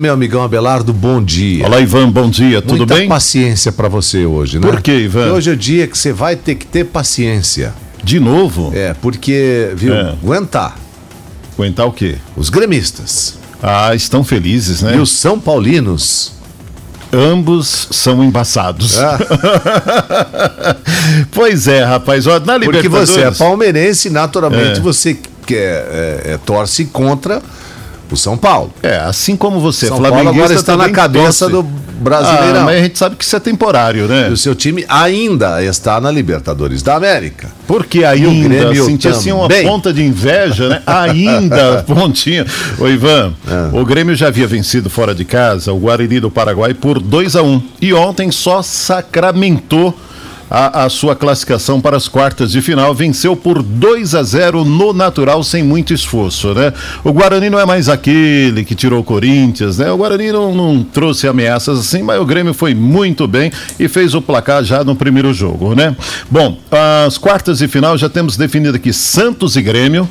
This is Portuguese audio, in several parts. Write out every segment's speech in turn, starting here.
Meu amigão Abelardo, bom dia. Olá, Ivan, bom dia, tudo Muita bem? paciência para você hoje, né? Por quê, Ivan? Porque hoje é o dia que você vai ter que ter paciência. De novo? É, porque, viu, É. aguentar. Aguentar o quê? Os gremistas Ah, estão felizes, né? e os São Paulinos. Ambos são embaçados. Ah, pois é, rapaz, ó, na porque Libertadores... você é palmeirense, naturalmente É. você quer, é, é, torce contra o São Paulo. É, assim como você São flamenguista... agora está na cabeça torce. do Brasileirão. Ah, mas a gente sabe que isso é temporário, né? E o seu time ainda está na Libertadores da América. Porque ainda, Grêmio senti assim uma ponta de inveja, né? Ainda, pontinha. Ô Ivan, É. o Grêmio já havia vencido fora de casa o Guarani do Paraguai por 2 a 1 E ontem só sacramentou a, a sua classificação para as quartas de final. Venceu por 2 a 0 no natural, sem muito esforço, né? O Guarani não é mais aquele que tirou o Corinthians, né? O Guarani não, não trouxe ameaças assim, mas o Grêmio foi muito bem e fez o placar já no primeiro jogo, né? Bom, as quartas de final já temos definido aqui Santos e Grêmio.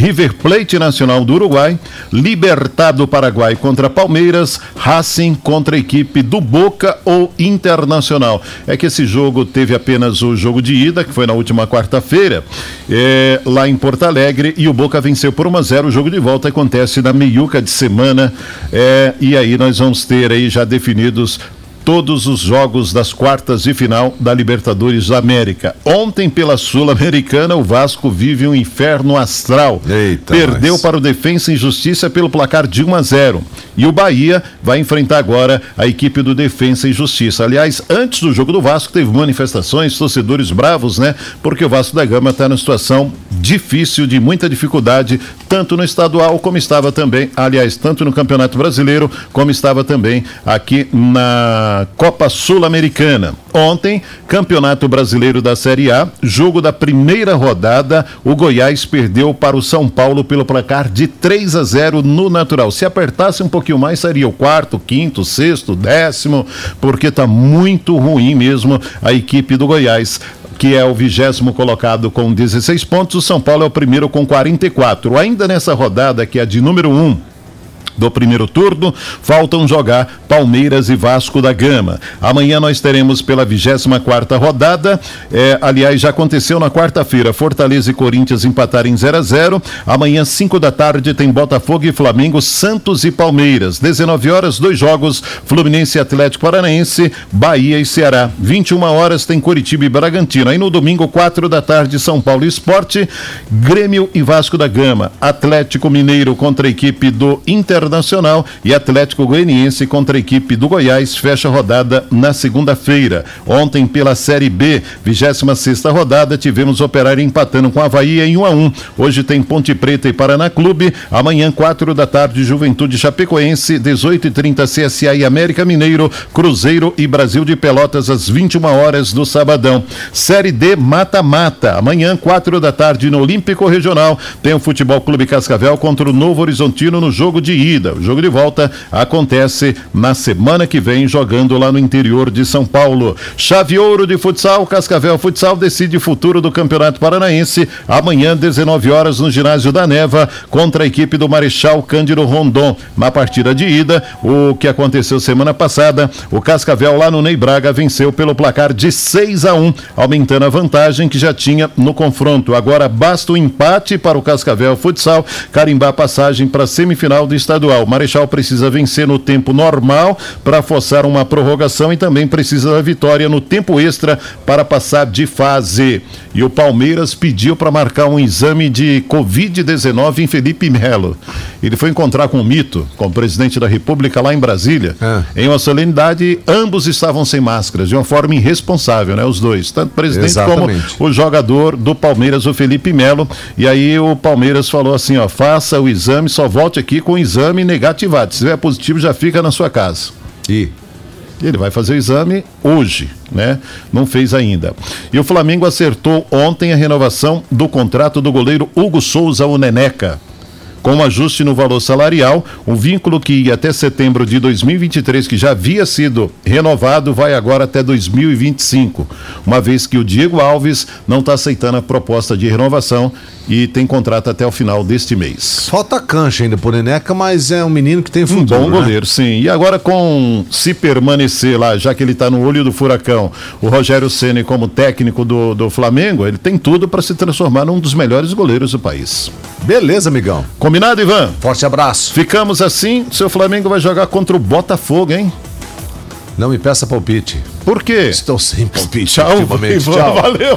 River Plate Nacional do Uruguai, Libertad do Paraguai contra Palmeiras, Racing contra a equipe do Boca ou Internacional. É que esse jogo teve apenas o jogo de ida, que foi na última quarta-feira, é, lá em Porto Alegre, e o Boca venceu por 1 a 0 O jogo de volta acontece na meiuca de semana, é, e aí nós vamos ter aí já definidos todos os jogos das quartas de final da Libertadores da América. Ontem, pela Sul-Americana, o Vasco vive um inferno astral. Eita, Perdeu mas- para o Defensa e Justiça pelo placar de 1 a 0. E o Bahia vai enfrentar agora a equipe do Defensa e Justiça. Aliás, antes do jogo do Vasco, teve manifestações, torcedores bravos, né? Porque o Vasco da Gama está numa situação difícil, de muita dificuldade, tanto no estadual como estava também, aliás, tanto no Campeonato Brasileiro, como estava também aqui na Copa Sul-Americana. Ontem, Campeonato Brasileiro da Série A, jogo da primeira rodada, o Goiás perdeu para o São Paulo pelo placar de 3 a 0 no natural. Se apertasse um pouquinho mais, seria o quarto, quinto, sexto, décimo, porque está muito ruim mesmo a equipe do Goiás que é o vigésimo colocado com 16 pontos, o São Paulo é o primeiro com 44. Ainda nessa rodada, que é de número 1, do primeiro turno, faltam jogar Palmeiras e Vasco da Gama. Amanhã nós teremos pela 24 rodada, é, aliás, já aconteceu na quarta-feira, Fortaleza e Corinthians empatarem 0 a 0 Amanhã, 5 da tarde, tem Botafogo e Flamengo, Santos e Palmeiras. 19 horas, dois jogos, Fluminense e Atlético Paranaense, Bahia e Ceará. 21 horas tem Curitiba e Bragantino. Aí no domingo, 4 da tarde, São Paulo Esporte, Grêmio e Vasco da Gama. Atlético Mineiro contra a equipe do Internacional e Atlético Goianiense contra a equipe do Goiás. Fecha a rodada na segunda-feira. Ontem, pela Série B, 26 rodada, tivemos Operário empatando com a Havaí em 1 a 1 Hoje tem Ponte Preta e Paraná Clube. Amanhã, 4 da tarde, Juventude Chapecoense, 18h30 CSA e América Mineiro, Cruzeiro e Brasil de Pelotas, às 21 horas do sabadão. Série D mata-mata. Amanhã, 4 da tarde, no Olímpico Regional, tem o Futebol Clube Cascavel contra o Novo Horizontino no jogo de ida. O jogo de volta acontece na semana que vem, jogando lá no interior de São Paulo. Chave Ouro de Futsal, Cascavel Futsal decide o futuro do Campeonato Paranaense. Amanhã, 19 horas, no ginásio da Neva, contra a equipe do Marechal Cândido Rondon. Na partida de ida, o que aconteceu semana passada, o Cascavel lá no Ney Braga venceu pelo placar de 6 a 1, aumentando a vantagem que já tinha no confronto. Agora basta o empate para o Cascavel Futsal carimbar passagem para a semifinal do estadual. O Marechal precisa vencer no tempo normal para forçar uma prorrogação e também precisa da vitória no tempo extra para passar de fase. E o Palmeiras pediu para marcar um exame de Covid-19 em Felipe Melo. Ele foi encontrar com o Mito, com o presidente da República lá em Brasília. Ah. Em uma solenidade, ambos estavam sem máscaras, de uma forma irresponsável, né? Os dois, tanto o presidente Exatamente. como o jogador do Palmeiras, o Felipe Melo. E aí o Palmeiras falou assim: ó, faça o exame, só volte aqui com o exame negativado. Se tiver positivo, já fica na sua casa. E Ele vai fazer o exame hoje, né? Não fez ainda. E o Flamengo acertou ontem a renovação do contrato do goleiro Hugo Souza, o Neneca. Com um ajuste no valor salarial. O vínculo que ia até setembro de 2023, que já havia sido renovado, vai agora até 2025, uma vez que o Diego Alves não está aceitando a proposta de renovação e tem contrato até o final deste mês. Falta cancha ainda por Eneca, mas é um menino que tem Um futuro. bom né? goleiro, sim. E agora com se permanecer lá, já que ele está no olho do furacão, o Rogério Ceni como técnico do, do Flamengo, ele tem tudo para se transformar num dos melhores goleiros do país. Beleza, amigão. Combinado, Ivan? Forte abraço. Ficamos assim, seu Flamengo vai jogar contra o Botafogo, hein? Não me peça palpite. Por quê? Estou sem palpite Tchau. Ivan, Tchau. valeu.